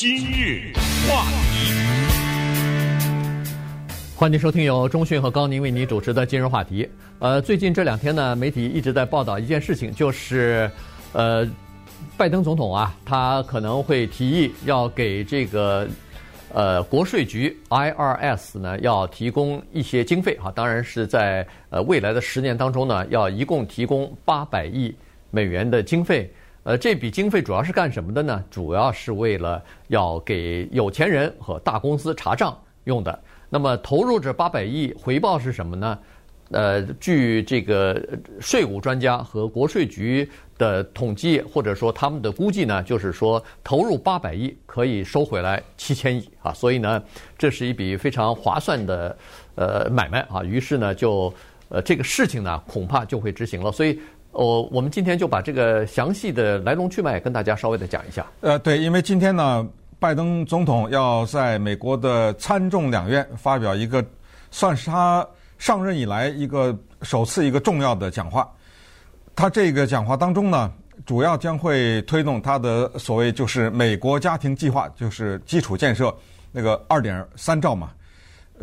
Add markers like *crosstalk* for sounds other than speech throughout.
今日话题，欢迎收听由中讯和高宁为您主持的今日话题。呃，最近这两天呢，媒体一直在报道一件事情，就是，呃，拜登总统啊，他可能会提议要给这个。呃，国税局 IRS 呢，要提供一些经费哈，当然是在呃未来的十年当中呢，要一共提供八百亿美元的经费。呃，这笔经费主要是干什么的呢？主要是为了要给有钱人和大公司查账用的。那么投入这八百亿，回报是什么呢？呃，据这个税务专家和国税局的统计，或者说他们的估计呢，就是说投入八百亿可以收回来七千亿啊，所以呢，这是一笔非常划算的呃买卖啊。于是呢，就呃这个事情呢，恐怕就会执行了。所以，我我们今天就把这个详细的来龙去脉跟大家稍微的讲一下。呃，对，因为今天呢，拜登总统要在美国的参众两院发表一个，算是他。上任以来一个首次一个重要的讲话，他这个讲话当中呢，主要将会推动他的所谓就是美国家庭计划，就是基础建设那个二点三兆嘛，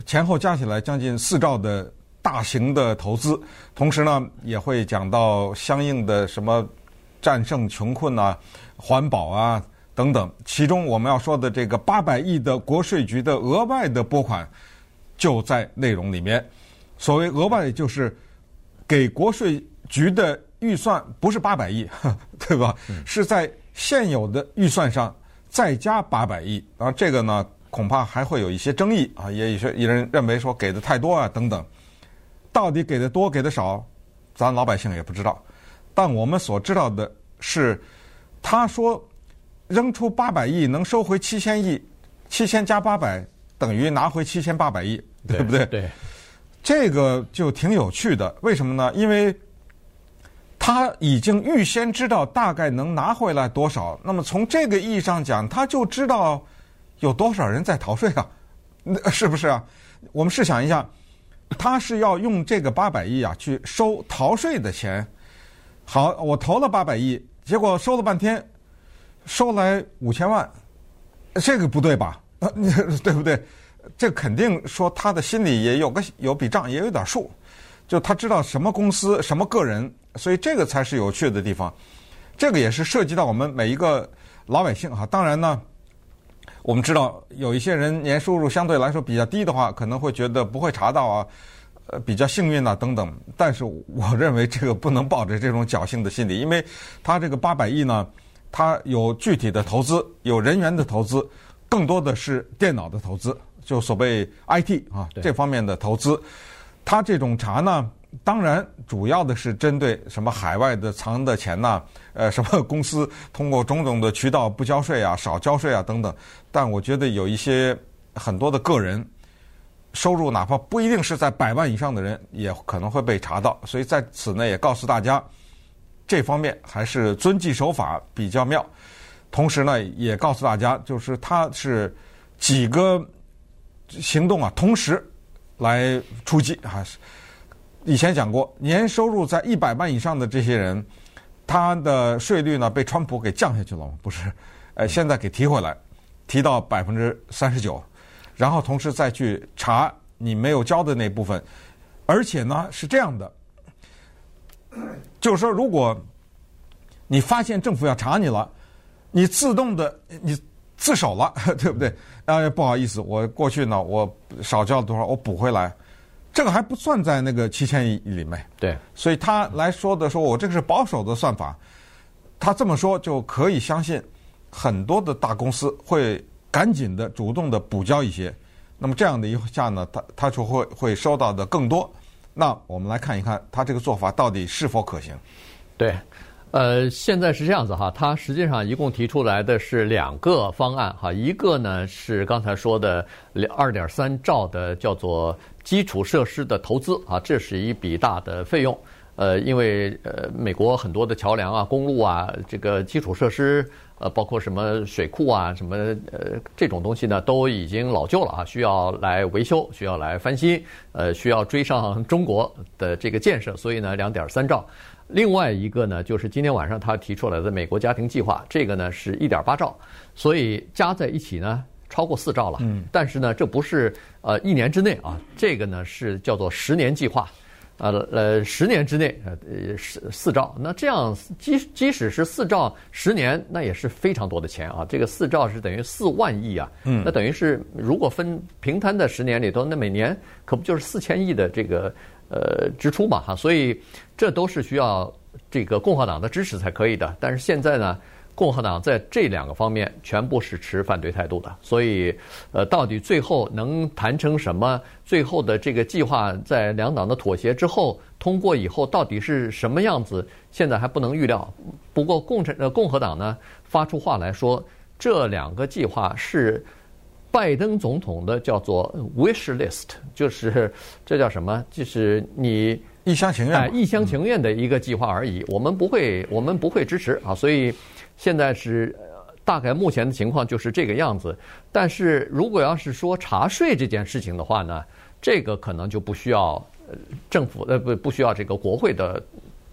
前后加起来将近四兆的大型的投资，同时呢也会讲到相应的什么战胜穷困啊、环保啊等等，其中我们要说的这个八百亿的国税局的额外的拨款就在内容里面。所谓额外就是给国税局的预算不是八百亿，*laughs* 对吧？是在现有的预算上再加八百亿。然后这个呢，恐怕还会有一些争议啊，也有些人认为说给的太多啊等等。到底给的多给的少，咱老百姓也不知道。但我们所知道的是，他说扔出八百亿能收回七千亿，七千加八百等于拿回七千八百亿，对不对？对。这个就挺有趣的，为什么呢？因为他已经预先知道大概能拿回来多少，那么从这个意义上讲，他就知道有多少人在逃税啊，是不是啊？我们试想一下，他是要用这个八百亿啊去收逃税的钱。好，我投了八百亿，结果收了半天，收来五千万，这个不对吧？*laughs* 对不对？这肯定说他的心里也有个有笔账，也有点数，就他知道什么公司、什么个人，所以这个才是有趣的地方。这个也是涉及到我们每一个老百姓哈。当然呢，我们知道有一些人年收入相对来说比较低的话，可能会觉得不会查到啊，呃，比较幸运啊等等。但是我认为这个不能抱着这种侥幸的心理，因为他这个八百亿呢，他有具体的投资，有人员的投资，更多的是电脑的投资。就所谓 IT 啊，这方面的投资，他这种查呢，当然主要的是针对什么海外的藏的钱呐，*laughs* 呃，什么公司通过种种的渠道不交税啊、少交税啊等等。但我觉得有一些很多的个人收入，哪怕不一定是在百万以上的人，也可能会被查到。所以在此呢，也告诉大家，这方面还是遵纪守法比较妙。同时呢，也告诉大家，就是他是几个。行动啊，同时来出击啊！以前讲过，年收入在一百万以上的这些人，他的税率呢被川普给降下去了吗？不是，呃，现在给提回来，提到百分之三十九，然后同时再去查你没有交的那部分，而且呢是这样的，就是说，如果你发现政府要查你了，你自动的你。自首了，*laughs* 对不对？啊，不好意思，我过去呢，我少交了多少，我补回来，这个还不算在那个七千亿里面。对，所以他来说的说，我这个是保守的算法，他这么说就可以相信，很多的大公司会赶紧的主动的补交一些，那么这样的一下呢，他他就会会收到的更多。那我们来看一看，他这个做法到底是否可行？对。呃，现在是这样子哈，他实际上一共提出来的是两个方案哈，一个呢是刚才说的两二点三兆的叫做基础设施的投资啊，这是一笔大的费用。呃，因为呃美国很多的桥梁啊、公路啊，这个基础设施呃，包括什么水库啊、什么呃这种东西呢，都已经老旧了啊，需要来维修，需要来翻新，呃，需要追上中国的这个建设，所以呢，两点三兆。另外一个呢，就是今天晚上他提出来的美国家庭计划，这个呢是一点八兆，所以加在一起呢超过四兆了。嗯，但是呢，这不是呃一年之内啊，这个呢是叫做十年计划。呃呃，十年之内，呃四四兆，那这样即即使是四兆十年，那也是非常多的钱啊！这个四兆是等于四万亿啊，嗯，那等于是如果分平摊的十年里头，那每年可不就是四千亿的这个呃支出嘛哈？所以这都是需要这个共和党的支持才可以的。但是现在呢？共和党在这两个方面全部是持反对态度的，所以，呃，到底最后能谈成什么？最后的这个计划在两党的妥协之后通过以后，到底是什么样子？现在还不能预料。不过共产呃共和党呢发出话来说，这两个计划是拜登总统的叫做 wish list，就是这叫什么？就是你一厢情愿，一厢情愿的一个计划而已。我们不会，我们不会支持啊，所以。现在是大概目前的情况就是这个样子，但是如果要是说查税这件事情的话呢，这个可能就不需要政府呃不不需要这个国会的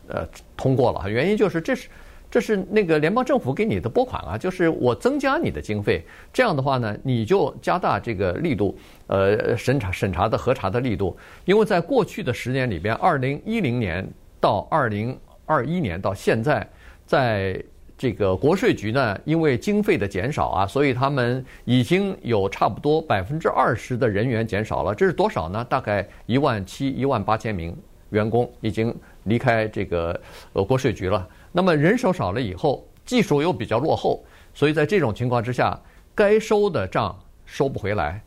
呃通过了。原因就是这是这是那个联邦政府给你的拨款啊，就是我增加你的经费，这样的话呢，你就加大这个力度，呃审查审查的核查的力度，因为在过去的十年里边，二零一零年到二零二一年到现在在。这个国税局呢，因为经费的减少啊，所以他们已经有差不多百分之二十的人员减少了。这是多少呢？大概一万七、一万八千名员工已经离开这个呃国税局了。那么人手少了以后，技术又比较落后，所以在这种情况之下，该收的账收不回来。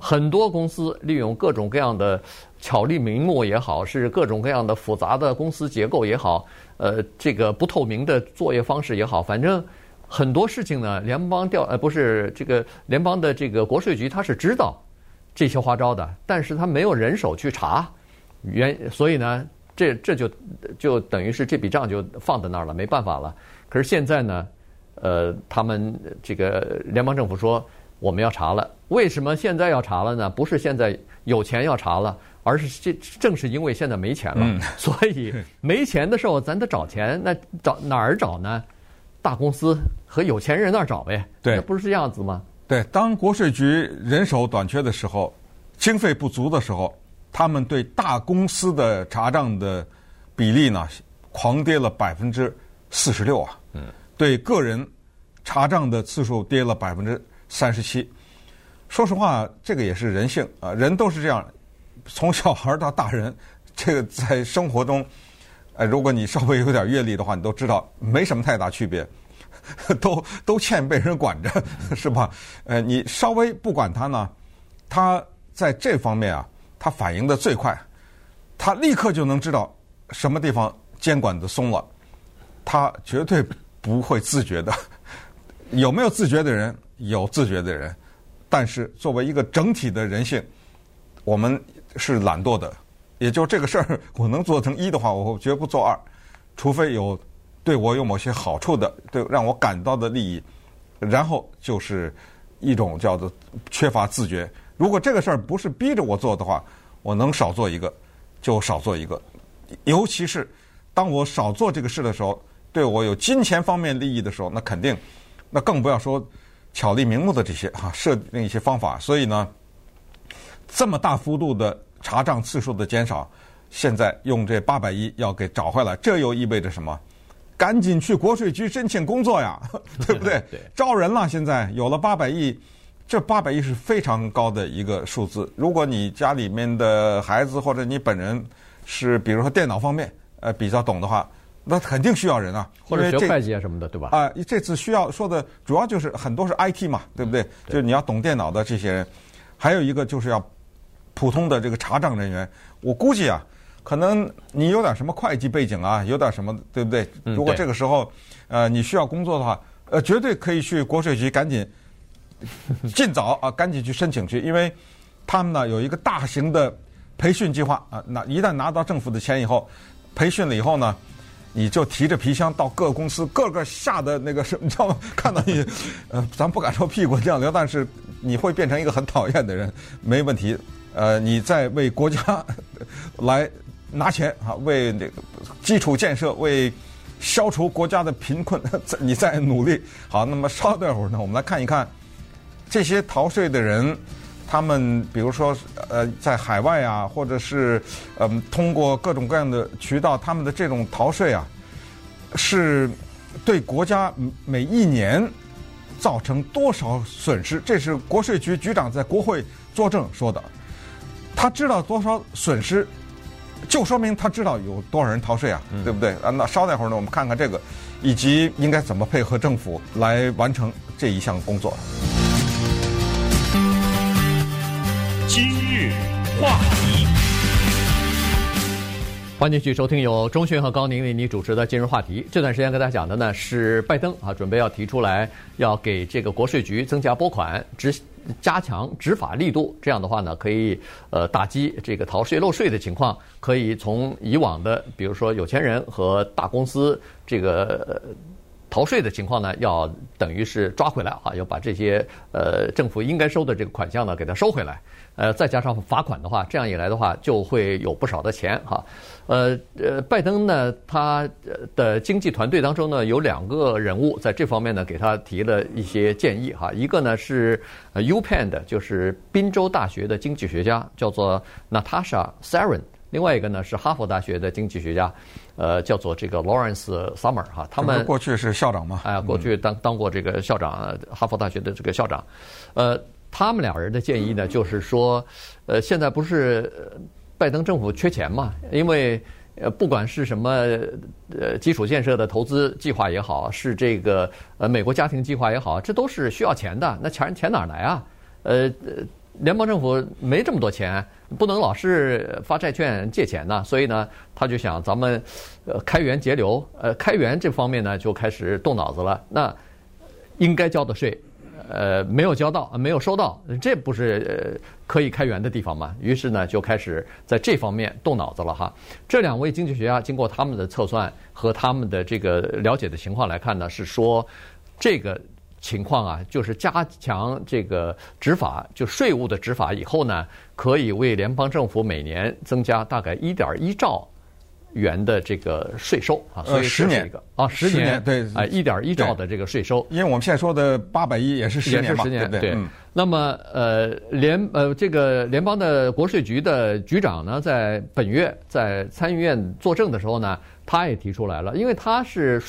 很多公司利用各种各样的巧立名目也好，是各种各样的复杂的公司结构也好。呃，这个不透明的作业方式也好，反正很多事情呢，联邦调呃不是这个联邦的这个国税局，他是知道这些花招的，但是他没有人手去查，原所以呢，这这就就等于是这笔账就放在那儿了，没办法了。可是现在呢，呃，他们这个联邦政府说我们要查了，为什么现在要查了呢？不是现在有钱要查了。而是这正是因为现在没钱了，嗯、所以没钱的时候咱得找钱。那找哪儿找呢？大公司和有钱人那儿找呗。对，那不是这样子吗？对，当国税局人手短缺的时候，经费不足的时候，他们对大公司的查账的比例呢，狂跌了百分之四十六啊。嗯。对个人查账的次数跌了百分之三十七。说实话，这个也是人性啊，人都是这样。从小孩到大人，这个在生活中，呃，如果你稍微有点阅历的话，你都知道没什么太大区别，*laughs* 都都欠被人管着，*laughs* 是吧？呃，你稍微不管他呢，他在这方面啊，他反应的最快，他立刻就能知道什么地方监管的松了，他绝对不会自觉的。*laughs* 有没有自觉的人？有自觉的人，但是作为一个整体的人性，我们。是懒惰的，也就这个事儿，我能做成一的话，我绝不做二，除非有对我有某些好处的，对让我感到的利益，然后就是一种叫做缺乏自觉。如果这个事儿不是逼着我做的话，我能少做一个就少做一个，尤其是当我少做这个事的时候，对我有金钱方面利益的时候，那肯定，那更不要说巧立名目的这些哈，设定一些方法。所以呢。这么大幅度的查账次数的减少，现在用这八百亿要给找回来，这又意味着什么？赶紧去国税局申请工作呀，*laughs* 对不对？对，招人了，现在有了八百亿，这八百亿是非常高的一个数字。如果你家里面的孩子或者你本人是比如说电脑方面呃比较懂的话，那肯定需要人啊，或者学会计啊什么的，对吧？啊，这次需要说的主要就是很多是 IT 嘛，对不对？对，就是你要懂电脑的这些人，还有一个就是要。普通的这个查账人员，我估计啊，可能你有点什么会计背景啊，有点什么，对不对？如果这个时候，呃，你需要工作的话，呃，绝对可以去国税局赶紧，*laughs* 尽早啊，赶紧去申请去，因为他们呢有一个大型的培训计划啊，拿一旦拿到政府的钱以后，培训了以后呢。你就提着皮箱到各个公司，个个吓得那个什么，你知道吗？看到你，*laughs* 呃，咱不敢说屁股酱流，但是你会变成一个很讨厌的人，没问题。呃，你在为国家来拿钱啊，为那个基础建设，为消除国家的贫困，*laughs* 你在努力。好，那么稍等会儿呢，我们来看一看这些逃税的人，他们比如说呃，在海外啊，或者是嗯、呃，通过各种各样的渠道，他们的这种逃税啊，是对国家每一年造成多少损失？这是国税局局长在国会作证说的。他知道多少损失，就说明他知道有多少人逃税啊，嗯、对不对？啊，那稍待会儿呢，我们看看这个，以及应该怎么配合政府来完成这一项工作。话题，欢迎继续收听由钟迅和高宁为你主持的今日话题。这段时间跟大家讲的呢是拜登啊，准备要提出来要给这个国税局增加拨款执。加强执法力度，这样的话呢，可以呃打击这个逃税漏税的情况，可以从以往的比如说有钱人和大公司这个 *laughs* 逃税的情况呢，要等于是抓回来啊，要把这些呃政府应该收的这个款项呢给它收回来。呃，再加上罚款的话，这样一来的话，就会有不少的钱哈。呃呃，拜登呢，他的经济团队当中呢，有两个人物在这方面呢，给他提了一些建议哈。一个呢是 UPenn 的，就是宾州大学的经济学家，叫做 Natasha Sarin；另外一个呢是哈佛大学的经济学家，呃，叫做这个 Lawrence Summer 哈。他们过去是校长嘛？哎，过去当当过这个校长，哈佛大学的这个校长，呃。他们两人的建议呢，就是说，呃，现在不是拜登政府缺钱嘛？因为呃，不管是什么呃基础建设的投资计划也好，是这个呃美国家庭计划也好，这都是需要钱的。那钱钱哪来啊？呃，联邦政府没这么多钱，不能老是发债券借钱呢。所以呢，他就想咱们呃开源节流，呃开源这方面呢就开始动脑子了。那应该交的税。呃，没有交到，没有收到，这不是呃可以开源的地方吗？于是呢，就开始在这方面动脑子了哈。这两位经济学家经过他们的测算和他们的这个了解的情况来看呢，是说这个情况啊，就是加强这个执法，就税务的执法以后呢，可以为联邦政府每年增加大概一点一兆。元的这个税收啊，所以是一个。啊，十年对啊，一点一兆的这个税收，因为我们现在说的八百亿也是十年嘛，对对，对。那么呃，联呃这个联邦的国税局的局长呢，在本月在参议院作证的时候呢，他也提出来了，因为他是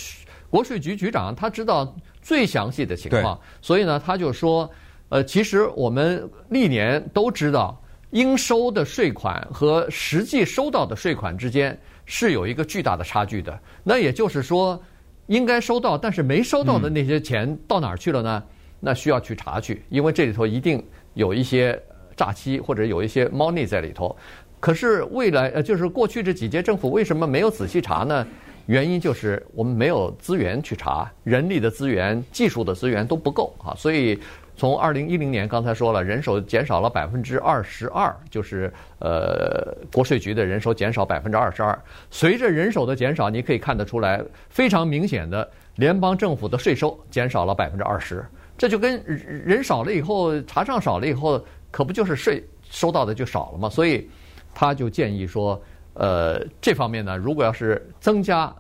国税局局长，他知道最详细的情况，所以呢，他就说，呃，其实我们历年都知道，应收的税款和实际收到的税款之间。是有一个巨大的差距的，那也就是说，应该收到但是没收到的那些钱到哪儿去了呢？那需要去查去，因为这里头一定有一些诈欺或者有一些猫腻在里头。可是未来呃，就是过去这几届政府为什么没有仔细查呢？原因就是我们没有资源去查，人力的资源、技术的资源都不够啊，所以。从二零一零年，刚才说了，人手减少了百分之二十二，就是呃，国税局的人手减少百分之二十二。随着人手的减少，你可以看得出来，非常明显的，联邦政府的税收减少了百分之二十。这就跟人少了以后，查账少了以后，可不就是税收到的就少了吗？所以，他就建议说，呃，这方面呢，如果要是增加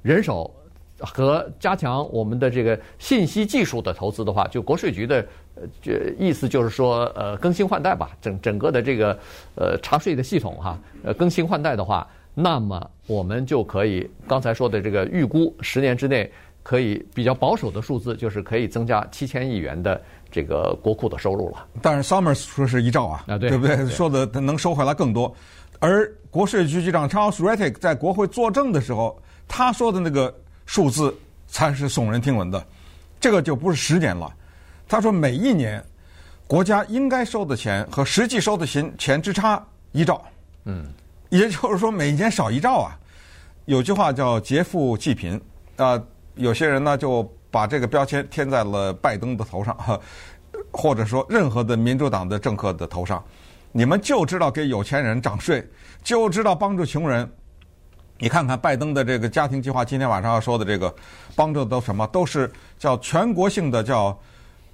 人手。和加强我们的这个信息技术的投资的话，就国税局的呃，这意思就是说，呃，更新换代吧，整整个的这个呃查税的系统哈，呃，更新换代的话，那么我们就可以刚才说的这个预估，十年之内可以比较保守的数字，就是可以增加七千亿元的这个国库的收入了。但是 Summers 说是一兆啊，啊对，对不对？对说的能收回来更多。而国税局局长 Charles Rettig 在国会作证的时候，他说的那个。数字才是耸人听闻的，这个就不是十年了。他说，每一年国家应该收的钱和实际收的钱钱之差一兆，嗯，也就是说每年少一兆啊。有句话叫“劫富济贫”，啊，有些人呢就把这个标签贴在了拜登的头上，*laughs* 或者说任何的民主党的政客的头上，你们就知道给有钱人涨税，就知道帮助穷人。你看看拜登的这个家庭计划，今天晚上要说的这个帮助都什么？都是叫全国性的叫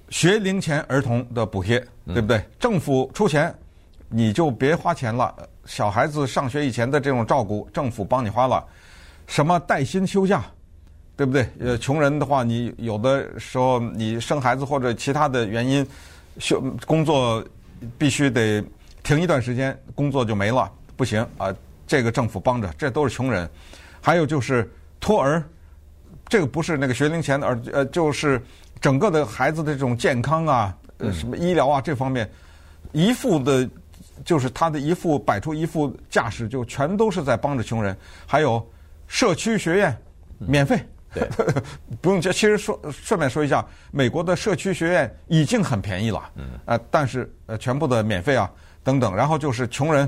学龄前儿童的补贴，对不对？政府出钱，你就别花钱了，小孩子上学以前的这种照顾，政府帮你花了，什么带薪休假，对不对？呃，穷人的话，你有的时候你生孩子或者其他的原因休工作必须得停一段时间，工作就没了，不行啊。这个政府帮着，这都是穷人。还有就是托儿，这个不是那个学龄前的，而呃，就是整个的孩子的这种健康啊，呃，什么医疗啊这方面，一副的，就是他的一副摆出一副架势，就全都是在帮着穷人。还有社区学院免费，对，*laughs* 不用交。其实说顺便说一下，美国的社区学院已经很便宜了，嗯，呃，但是呃，全部的免费啊等等。然后就是穷人。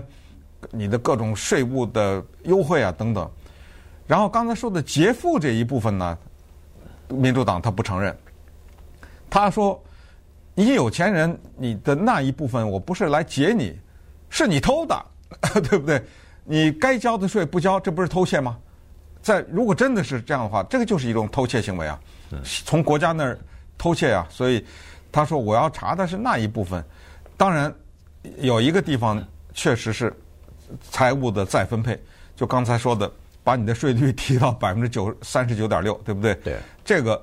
你的各种税务的优惠啊，等等。然后刚才说的劫富这一部分呢，民主党他不承认。他说：“你有钱人，你的那一部分我不是来劫你，是你偷的，*laughs* 对不对？你该交的税不交，这不是偷窃吗？在如果真的是这样的话，这个就是一种偷窃行为啊，从国家那儿偷窃啊。所以他说我要查的是那一部分。当然有一个地方确实是。”财务的再分配，就刚才说的，把你的税率提到百分之九三十九点六，对不对？对，这个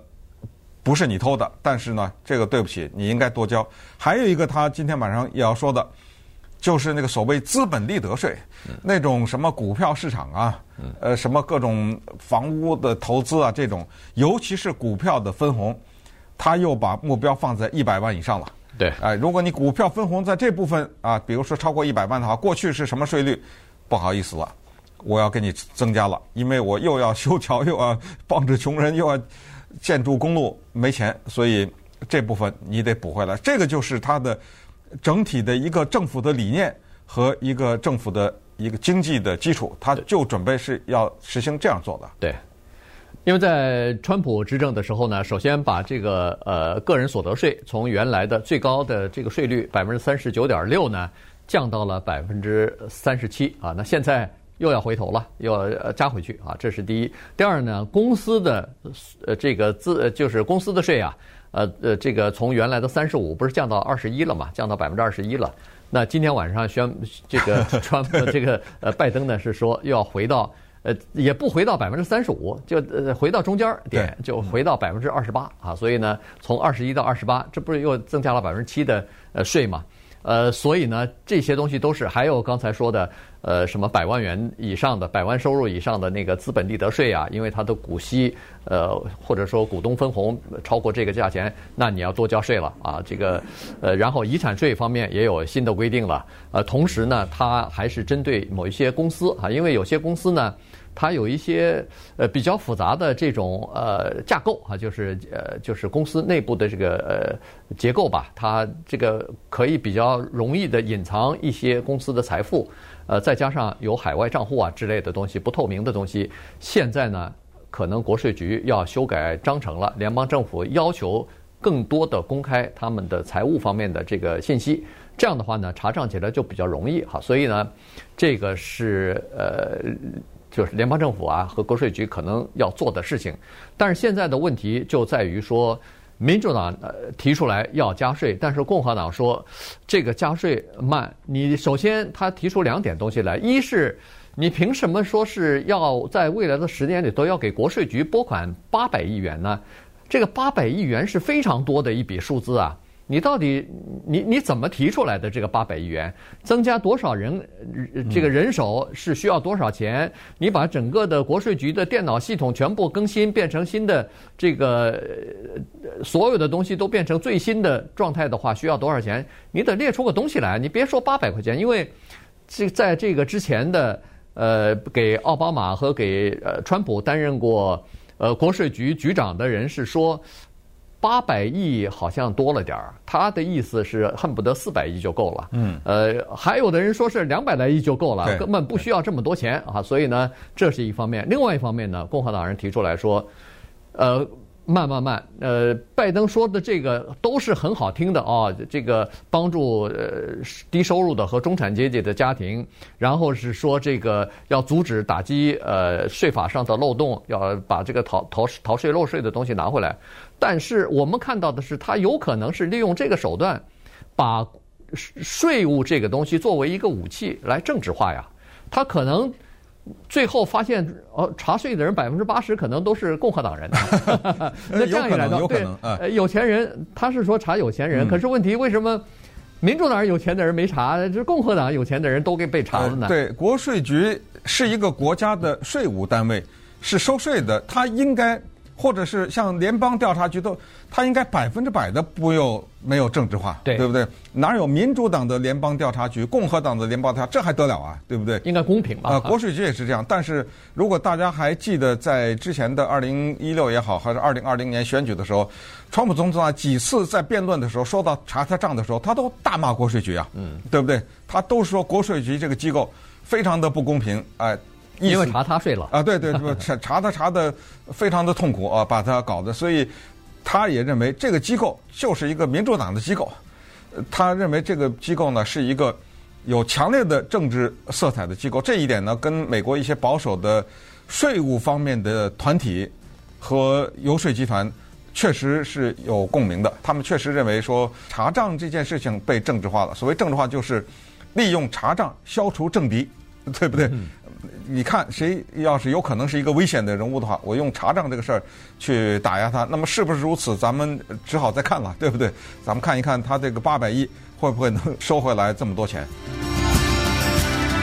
不是你偷的，但是呢，这个对不起，你应该多交。还有一个，他今天晚上也要说的，就是那个所谓资本利得税，嗯、那种什么股票市场啊，嗯、呃，什么各种房屋的投资啊，这种，尤其是股票的分红，他又把目标放在一百万以上了。对，哎，如果你股票分红在这部分啊，比如说超过一百万的话，过去是什么税率？不好意思了，我要给你增加了，因为我又要修桥，又要帮助穷人，又要建筑公路，没钱，所以这部分你得补回来。这个就是它的整体的一个政府的理念和一个政府的一个经济的基础，它就准备是要实行这样做的。对。因为在川普执政的时候呢，首先把这个呃个人所得税从原来的最高的这个税率百分之三十九点六呢，降到了百分之三十七啊。那现在又要回头了，又要加回去啊。这是第一。第二呢，公司的呃这个资就是公司的税啊，呃呃这个从原来的三十五不是降到二十一了嘛，降到百分之二十一了。那今天晚上宣这个 *laughs* 川普这个呃拜登呢是说又要回到。呃，也不回到百分之三十五，就呃回到中间点，就回到百分之二十八啊。所以呢，从二十一到二十八，这不是又增加了百分之七的呃税嘛？呃，所以呢，这些东西都是还有刚才说的呃什么百万元以上的、百万收入以上的那个资本利得税啊，因为它的股息呃或者说股东分红超过这个价钱，那你要多交税了啊。这个呃，然后遗产税方面也有新的规定了。呃，同时呢，它还是针对某一些公司啊，因为有些公司呢。它有一些呃比较复杂的这种呃架构啊，就是呃就是公司内部的这个呃结构吧，它这个可以比较容易的隐藏一些公司的财富，呃再加上有海外账户啊之类的东西不透明的东西，现在呢可能国税局要修改章程了，联邦政府要求更多的公开他们的财务方面的这个信息，这样的话呢查账起来就比较容易哈，所以呢这个是呃。就是联邦政府啊和国税局可能要做的事情，但是现在的问题就在于说，民主党呃提出来要加税，但是共和党说这个加税慢。你首先他提出两点东西来，一是你凭什么说是要在未来的十年里都要给国税局拨款八百亿元呢？这个八百亿元是非常多的一笔数字啊。你到底你你怎么提出来的这个八百亿元？增加多少人？这个人手是需要多少钱？你把整个的国税局的电脑系统全部更新，变成新的这个所有的东西都变成最新的状态的话，需要多少钱？你得列出个东西来。你别说八百块钱，因为这在这个之前的呃，给奥巴马和给呃川普担任过呃国税局局长的人是说。八百亿好像多了点儿，他的意思是恨不得四百亿就够了。嗯，呃，还有的人说是两百来亿就够了，根本不需要这么多钱啊。所以呢，这是一方面。另外一方面呢，共和党人提出来说，呃。慢慢慢，呃，拜登说的这个都是很好听的哦，这个帮助呃低收入的和中产阶级的家庭，然后是说这个要阻止打击呃税法上的漏洞，要把这个逃逃逃税漏税的东西拿回来。但是我们看到的是，他有可能是利用这个手段，把税务这个东西作为一个武器来政治化呀。他可能最后发现，哦，查税的人百分之八十可能都是共和党人。*laughs* 那这样一来的话，对，呃，有钱人他是说查有钱人，可是问题为什么民主党人有钱的人没查，就是共和党有钱的人都给被查了呢？对，国税局是一个国家的税务单位，是收税的，他应该。或者是像联邦调查局都，他应该百分之百的不有没有政治化，对，对不对？哪有民主党的联邦调查局、共和党的联邦调查，这还得了啊？对不对？应该公平吧？啊，国税局也是这样。但是如果大家还记得，在之前的二零一六也好，还是二零二零年选举的时候，川普总统啊几次在辩论的时候说到查他账的时候，他都大骂国税局啊，嗯，对不对？他都说国税局这个机构非常的不公平，哎。因为查他税了。啊，对对，*laughs* 查查他查的非常的痛苦啊，把他搞的，所以他也认为这个机构就是一个民主党的机构，他认为这个机构呢是一个有强烈的政治色彩的机构，这一点呢跟美国一些保守的税务方面的团体和游说集团确实是有共鸣的，他们确实认为说查账这件事情被政治化了，所谓政治化就是利用查账消除政敌，对不对？你看，谁要是有可能是一个危险的人物的话，我用查账这个事儿去打压他，那么是不是如此？咱们只好再看了，对不对？咱们看一看他这个八百亿会不会能收回来这么多钱。